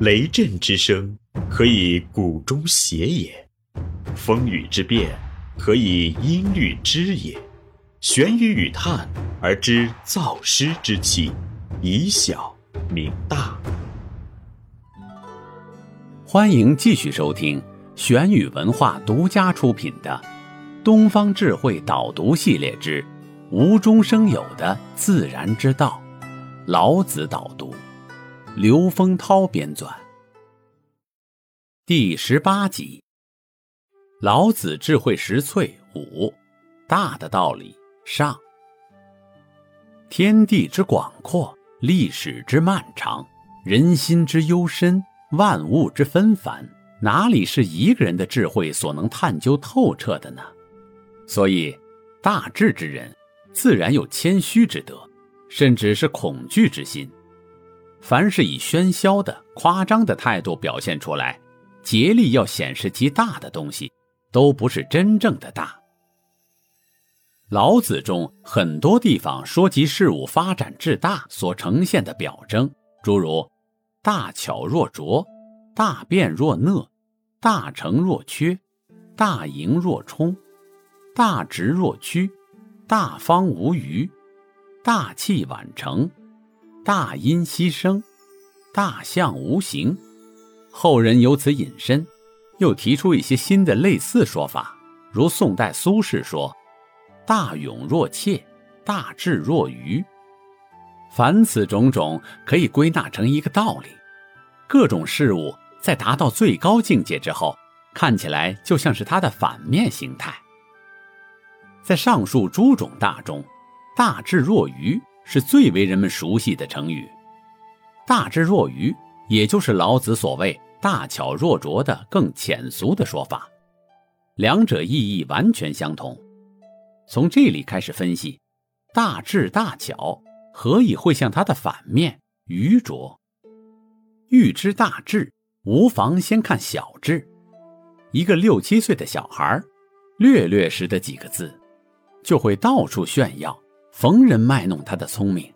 雷震之声，可以鼓中谐也；风雨之变，可以音律之也。玄于语叹而知造湿之气，以小明大。欢迎继续收听玄宇文化独家出品的《东方智慧导读系列之无中生有的自然之道》，老子导读，刘丰涛编纂，第十八集。老子智慧实萃五，大的道理。上，天地之广阔，历史之漫长，人心之幽深，万物之纷繁，哪里是一个人的智慧所能探究透彻的呢？所以，大智之人，自然有谦虚之德，甚至是恐惧之心。凡是以喧嚣的、夸张的态度表现出来，竭力要显示其大的东西，都不是真正的大。老子中很多地方说及事物发展至大所呈现的表征，诸如“大巧若拙，大辩若讷，大成若缺，大盈若冲，大直若屈，大方无余，大器晚成，大音希声，大象无形”。后人由此引申，又提出一些新的类似说法，如宋代苏轼说。大勇若怯，大智若愚。凡此种种，可以归纳成一个道理：各种事物在达到最高境界之后，看起来就像是它的反面形态。在上述诸种大中，“大智若愚”是最为人们熟悉的成语。大智若愚，也就是老子所谓“大巧若拙”的更浅俗的说法，两者意义完全相同。从这里开始分析，大智大巧何以会像它的反面愚拙？欲知大智，无妨先看小智。一个六七岁的小孩，略略识得几个字，就会到处炫耀，逢人卖弄他的聪明。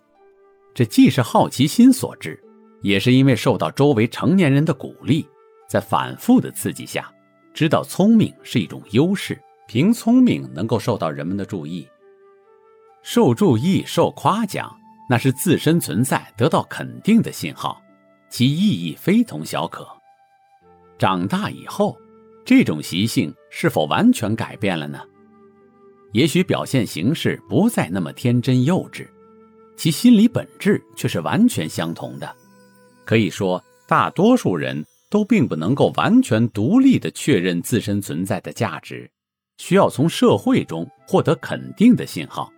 这既是好奇心所致，也是因为受到周围成年人的鼓励，在反复的刺激下，知道聪明是一种优势。凭聪明能够受到人们的注意，受注意、受夸奖，那是自身存在得到肯定的信号，其意义非同小可。长大以后，这种习性是否完全改变了呢？也许表现形式不再那么天真幼稚，其心理本质却是完全相同的。可以说，大多数人都并不能够完全独立地确认自身存在的价值。需要从社会中获得肯定的信号，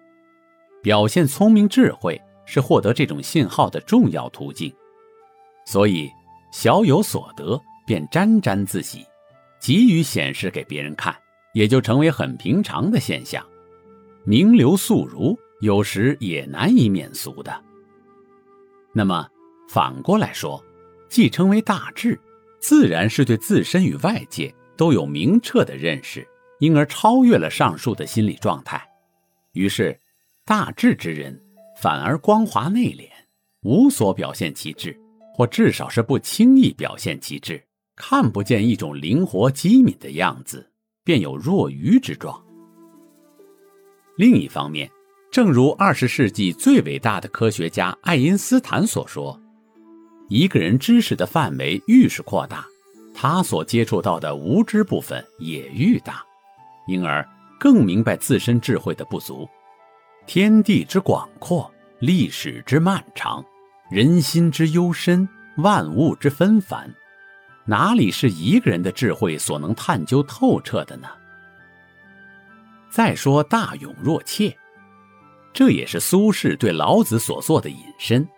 表现聪明智慧是获得这种信号的重要途径。所以，小有所得便沾沾自喜，急于显示给别人看，也就成为很平常的现象。名流素儒有时也难以免俗的。那么，反过来说，既称为大智，自然是对自身与外界都有明澈的认识。因而超越了上述的心理状态，于是，大智之人反而光滑内敛，无所表现其智，或至少是不轻易表现其智，看不见一种灵活机敏的样子，便有若愚之状。另一方面，正如二十世纪最伟大的科学家爱因斯坦所说：“一个人知识的范围愈是扩大，他所接触到的无知部分也愈大。”因而更明白自身智慧的不足，天地之广阔，历史之漫长，人心之幽深，万物之纷繁，哪里是一个人的智慧所能探究透彻的呢？再说大勇若怯，这也是苏轼对老子所做的引申。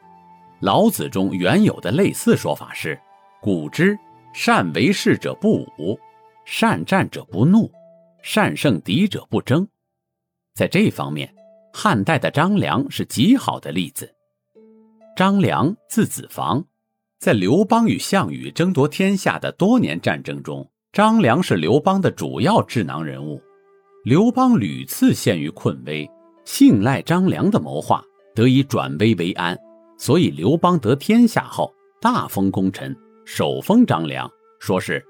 老子中原有的类似说法是：“古之善为士者不武，善战者不怒。”善胜敌者不争，在这方面，汉代的张良是极好的例子。张良字子房，在刘邦与项羽争夺天下的多年战争中，张良是刘邦的主要智囊人物。刘邦屡次陷于困危，信赖张良的谋划，得以转危为安。所以刘邦得天下后，大封功臣，首封张良，说是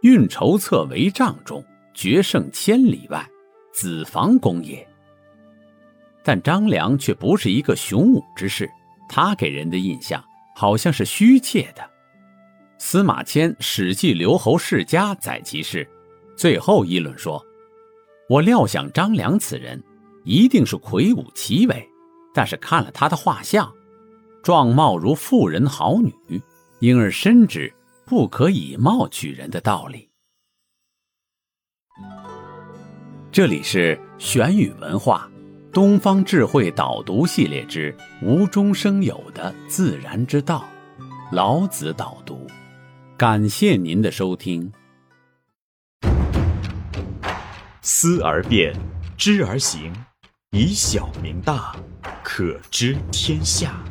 运筹策帷帐中，决胜千里外，子房公也。但张良却不是一个雄武之士，他给人的印象好像是虚怯的。司马迁《史记·留侯世家》载其事，最后议论说：“我料想张良此人一定是魁梧奇伟，但是看了他的画像，状貌如妇人好女，因而深知不可以貌取人的道理。”这里是玄宇文化。东方智慧导读系列之无中生有的自然之道，老子导读。感谢您的收听。思而变，知而行，以小明大，可知天下。